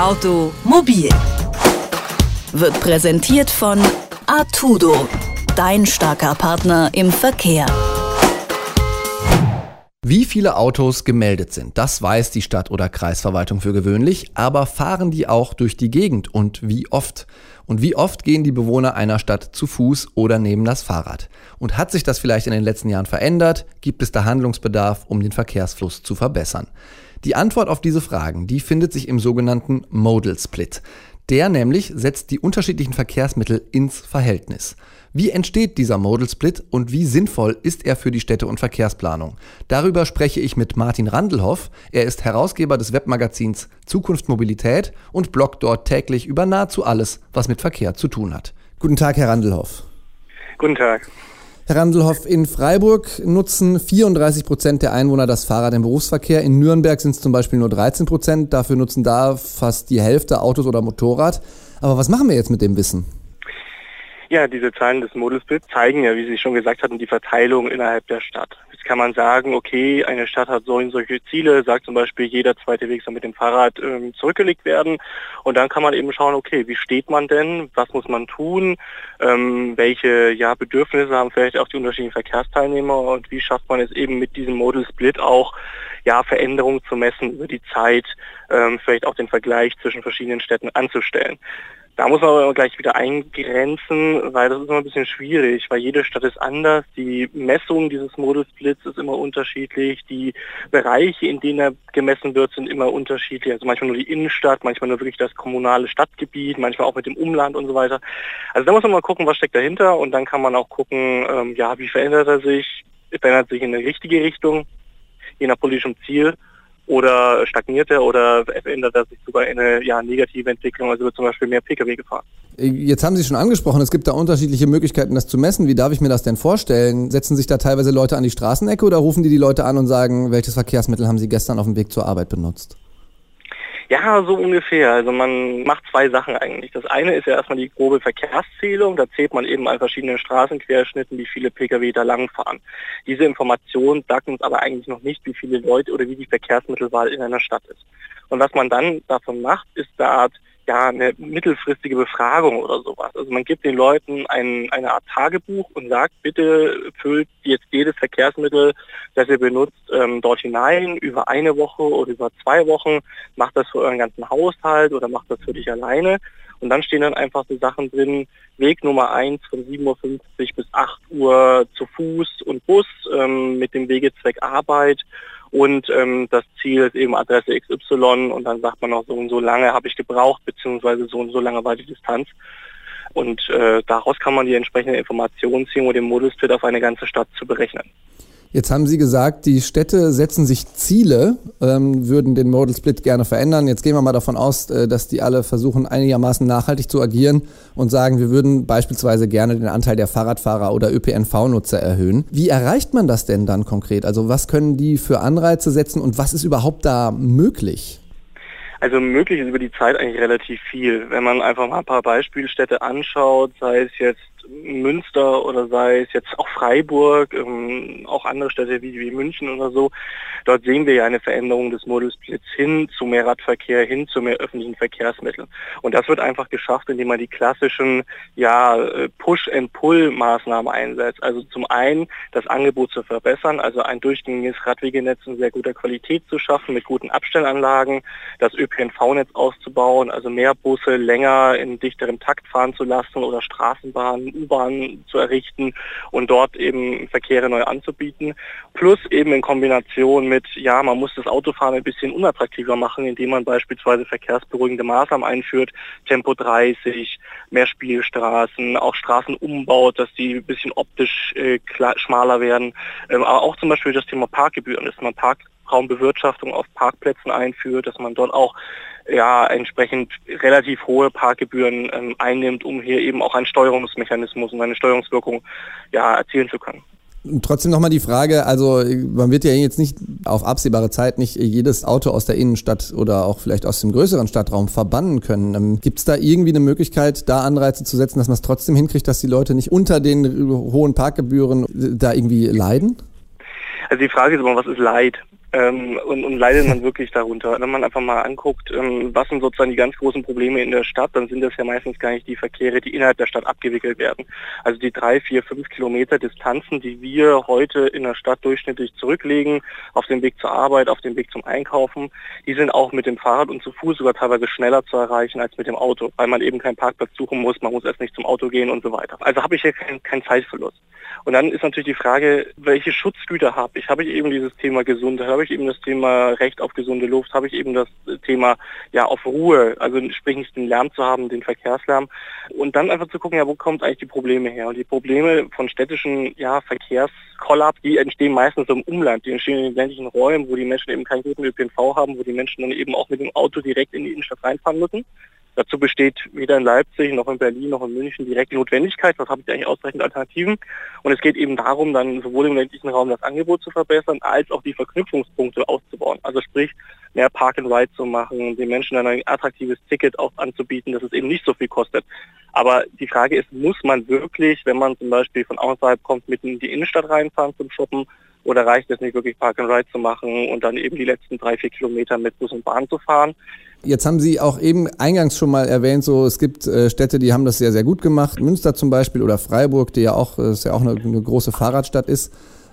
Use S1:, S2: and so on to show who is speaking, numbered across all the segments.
S1: Automobil wird präsentiert von Artudo, dein starker Partner im Verkehr.
S2: Wie viele Autos gemeldet sind, das weiß die Stadt- oder Kreisverwaltung für gewöhnlich, aber fahren die auch durch die Gegend und wie oft? Und wie oft gehen die Bewohner einer Stadt zu Fuß oder nehmen das Fahrrad? Und hat sich das vielleicht in den letzten Jahren verändert? Gibt es da Handlungsbedarf, um den Verkehrsfluss zu verbessern? Die Antwort auf diese Fragen, die findet sich im sogenannten Modal Split. Der nämlich setzt die unterschiedlichen Verkehrsmittel ins Verhältnis. Wie entsteht dieser Modal Split und wie sinnvoll ist er für die Städte- und Verkehrsplanung? Darüber spreche ich mit Martin Randelhoff. Er ist Herausgeber des Webmagazins Zukunft Mobilität und bloggt dort täglich über nahezu alles, was mit Verkehr zu tun hat. Guten Tag, Herr Randelhoff.
S3: Guten Tag.
S2: Herr Randelhoff, in Freiburg nutzen 34 Prozent der Einwohner das Fahrrad im Berufsverkehr. In Nürnberg sind es zum Beispiel nur 13 Prozent. Dafür nutzen da fast die Hälfte Autos oder Motorrad. Aber was machen wir jetzt mit dem Wissen?
S3: Ja, diese Zahlen des Modusbild zeigen ja, wie Sie schon gesagt hatten, die Verteilung innerhalb der Stadt. Jetzt kann man sagen, okay, eine Stadt hat so und solche Ziele, sagt zum Beispiel, jeder zweite Weg soll mit dem Fahrrad ähm, zurückgelegt werden. Und dann kann man eben schauen, okay, wie steht man denn, was muss man tun, ähm, welche ja, Bedürfnisse haben vielleicht auch die unterschiedlichen Verkehrsteilnehmer und wie schafft man es eben mit diesem Model Split auch ja, Veränderungen zu messen über die Zeit, ähm, vielleicht auch den Vergleich zwischen verschiedenen Städten anzustellen. Da muss man aber gleich wieder eingrenzen, weil das ist immer ein bisschen schwierig, weil jede Stadt ist anders. Die Messung dieses Modelsplits ist immer unterschiedlich. Die Bereiche, in denen er gemessen wird, sind immer unterschiedlich. Also manchmal nur die Innenstadt, manchmal nur wirklich das kommunale Stadtgebiet, manchmal auch mit dem Umland und so weiter. Also da muss man mal gucken, was steckt dahinter und dann kann man auch gucken, ähm, ja, wie verändert er sich? Verändert sich in eine richtige Richtung, je nach politischem Ziel oder stagniert er oder verändert er sich sogar in eine ja, negative Entwicklung, also wird zum Beispiel mehr Pkw gefahren.
S2: Jetzt haben Sie schon angesprochen, es gibt da unterschiedliche Möglichkeiten, das zu messen. Wie darf ich mir das denn vorstellen? Setzen sich da teilweise Leute an die Straßenecke oder rufen die die Leute an und sagen, welches Verkehrsmittel haben sie gestern auf dem Weg zur Arbeit benutzt?
S3: Ja, so ungefähr. Also man macht zwei Sachen eigentlich. Das eine ist ja erstmal die grobe Verkehrszählung. Da zählt man eben an verschiedenen Straßenquerschnitten, wie viele Pkw da langfahren. Diese Information sagt uns aber eigentlich noch nicht, wie viele Leute oder wie die Verkehrsmittelwahl in einer Stadt ist. Und was man dann davon macht, ist eine Art ja, eine mittelfristige Befragung oder sowas. Also man gibt den Leuten ein, eine Art Tagebuch und sagt, bitte füllt jetzt jedes Verkehrsmittel, das ihr benutzt, ähm, dort hinein über eine Woche oder über zwei Wochen, macht das für euren ganzen Haushalt oder macht das für dich alleine. Und dann stehen dann einfach so Sachen drin, Weg Nummer 1 von 7.50 Uhr bis 8 Uhr zu Fuß und Bus ähm, mit dem Wegezweck Arbeit und ähm, das Ziel ist eben Adresse XY und dann sagt man auch so und so lange habe ich gebraucht, beziehungsweise so und so lange war die Distanz. Und äh, daraus kann man die entsprechende Information ziehen, um den Modusfit auf eine ganze Stadt zu berechnen.
S2: Jetzt haben Sie gesagt, die Städte setzen sich Ziele, ähm, würden den Modal Split gerne verändern. Jetzt gehen wir mal davon aus, äh, dass die alle versuchen, einigermaßen nachhaltig zu agieren und sagen, wir würden beispielsweise gerne den Anteil der Fahrradfahrer oder ÖPNV-Nutzer erhöhen. Wie erreicht man das denn dann konkret? Also was können die für Anreize setzen und was ist überhaupt da möglich?
S3: Also möglich ist über die Zeit eigentlich relativ viel. Wenn man einfach mal ein paar Beispielstädte anschaut, sei es jetzt Münster oder sei es jetzt auch Freiburg, ähm, auch andere Städte wie, wie München oder so, dort sehen wir ja eine Veränderung des Modusplits hin zu mehr Radverkehr, hin zu mehr öffentlichen Verkehrsmitteln. Und das wird einfach geschafft, indem man die klassischen ja, äh, Push-and-Pull-Maßnahmen einsetzt. Also zum einen das Angebot zu verbessern, also ein durchgängiges Radwegenetz in sehr guter Qualität zu schaffen, mit guten Abstellanlagen, das ÖPNV-Netz auszubauen, also mehr Busse länger in dichterem Takt fahren zu lassen oder Straßenbahnen U-Bahn zu errichten und dort eben Verkehre neu anzubieten. Plus eben in Kombination mit, ja, man muss das Autofahren ein bisschen unattraktiver machen, indem man beispielsweise verkehrsberuhigende Maßnahmen einführt, Tempo 30, mehr Spielstraßen, auch Straßen umbaut, dass die ein bisschen optisch äh, schmaler werden. Ähm, aber auch zum Beispiel das Thema Parkgebühren, dass man Parkraumbewirtschaftung auf Parkplätzen einführt, dass man dort auch ja, entsprechend relativ hohe Parkgebühren ähm, einnimmt, um hier eben auch einen Steuerungsmechanismus und eine Steuerungswirkung ja, erzielen zu können.
S2: Trotzdem nochmal die Frage, also man wird ja jetzt nicht auf absehbare Zeit nicht jedes Auto aus der Innenstadt oder auch vielleicht aus dem größeren Stadtraum verbannen können. Ähm, Gibt es da irgendwie eine Möglichkeit, da Anreize zu setzen, dass man es trotzdem hinkriegt, dass die Leute nicht unter den hohen Parkgebühren da irgendwie leiden?
S3: Also die Frage ist immer, was ist Leid? Ähm, und, und leidet man wirklich darunter. Wenn man einfach mal anguckt, ähm, was sind sozusagen die ganz großen Probleme in der Stadt, dann sind das ja meistens gar nicht die Verkehre, die innerhalb der Stadt abgewickelt werden. Also die drei, vier, fünf Kilometer Distanzen, die wir heute in der Stadt durchschnittlich zurücklegen, auf dem Weg zur Arbeit, auf dem Weg zum Einkaufen, die sind auch mit dem Fahrrad und zu Fuß sogar teilweise schneller zu erreichen als mit dem Auto, weil man eben keinen Parkplatz suchen muss, man muss erst nicht zum Auto gehen und so weiter. Also habe ich hier keinen kein Zeitverlust. Und dann ist natürlich die Frage, welche Schutzgüter habe ich? Habe ich eben dieses Thema Gesundheit? Habe ich eben das Thema Recht auf gesunde Luft? Habe ich eben das Thema ja auf Ruhe? Also sprich nicht den Lärm zu haben, den Verkehrslärm. Und dann einfach zu gucken, ja, wo kommt eigentlich die Probleme her? Und die Probleme von städtischen ja, Verkehrskollaps, die entstehen meistens im Umland, die entstehen in den ländlichen Räumen, wo die Menschen eben keinen guten ÖPNV haben, wo die Menschen dann eben auch mit dem Auto direkt in die Innenstadt reinfahren müssen. Dazu besteht weder in Leipzig noch in Berlin noch in München direkt die Notwendigkeit. Was habe ich eigentlich ausreichend Alternativen? Und es geht eben darum, dann sowohl im ländlichen Raum das Angebot zu verbessern, als auch die Verknüpfungspunkte auszubauen. Also sprich, mehr Park and Ride zu machen, den Menschen dann ein attraktives Ticket auch anzubieten, dass es eben nicht so viel kostet. Aber die Frage ist, muss man wirklich, wenn man zum Beispiel von außerhalb kommt, mitten in die Innenstadt reinfahren zum Shoppen? Oder reicht es nicht wirklich Park and Ride zu machen und dann eben die letzten drei, vier Kilometer mit Bus und Bahn zu fahren?
S2: Jetzt haben Sie auch eben eingangs schon mal erwähnt, so es gibt äh, Städte, die haben das sehr, sehr gut gemacht. Münster zum Beispiel oder Freiburg, die ja auch, äh, ist ja auch eine, eine große Fahrradstadt ist.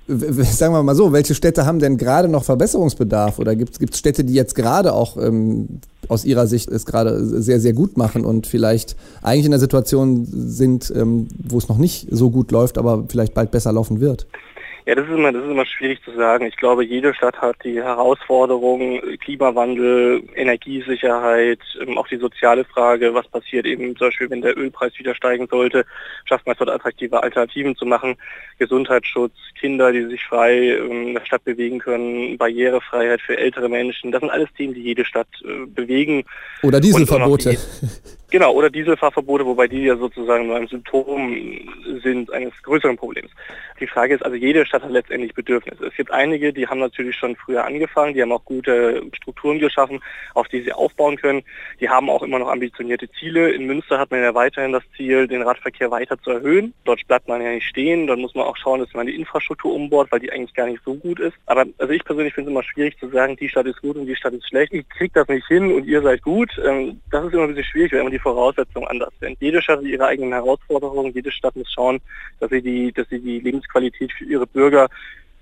S2: W sagen wir mal so, welche Städte haben denn gerade noch Verbesserungsbedarf? Oder gibt es Städte, die jetzt gerade auch ähm, aus Ihrer Sicht es gerade sehr, sehr gut machen und vielleicht eigentlich in der Situation sind, ähm, wo es noch nicht so gut läuft, aber vielleicht bald besser laufen wird?
S3: Ja, das ist immer, das ist immer schwierig zu sagen. Ich glaube, jede Stadt hat die Herausforderungen, Klimawandel, Energiesicherheit, ähm, auch die soziale Frage, was passiert eben zum Beispiel, wenn der Ölpreis wieder steigen sollte, schafft man es dort attraktive Alternativen zu machen, Gesundheitsschutz, Kinder, die sich frei ähm, in der Stadt bewegen können, Barrierefreiheit für ältere Menschen. Das sind alles Themen, die jede Stadt äh, bewegen.
S2: Oder Dieselverbote.
S3: Genau, oder Dieselfahrverbote, wobei die ja sozusagen nur ein Symptom sind eines größeren Problems. Die Frage ist also, jede Stadt hat letztendlich Bedürfnisse. Es gibt einige, die haben natürlich schon früher angefangen, die haben auch gute Strukturen geschaffen, auf die sie aufbauen können. Die haben auch immer noch ambitionierte Ziele. In Münster hat man ja weiterhin das Ziel, den Radverkehr weiter zu erhöhen. Dort bleibt man ja nicht stehen, dann muss man auch schauen, dass man die Infrastruktur umbaut, weil die eigentlich gar nicht so gut ist. Aber also ich persönlich finde es immer schwierig zu sagen, die Stadt ist gut und die Stadt ist schlecht. Ich kriege das nicht hin und ihr seid gut. Ähm, das ist immer ein bisschen schwierig, wenn man die die Voraussetzungen anders sind. Jede Stadt hat ihre eigenen Herausforderungen, jede Stadt muss schauen, dass sie die, dass sie die Lebensqualität für ihre Bürger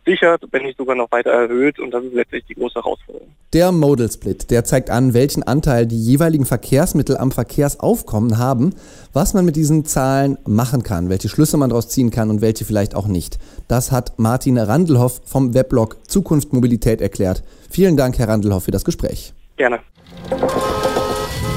S3: sichert, wenn nicht sogar noch weiter erhöht und das ist letztlich die große Herausforderung.
S2: Der Modal Split, der zeigt an, welchen Anteil die jeweiligen Verkehrsmittel am Verkehrsaufkommen haben, was man mit diesen Zahlen machen kann, welche Schlüsse man daraus ziehen kann und welche vielleicht auch nicht. Das hat Martin Randelhoff vom Weblog Zukunft Mobilität erklärt. Vielen Dank, Herr Randelhoff, für das Gespräch.
S3: Gerne.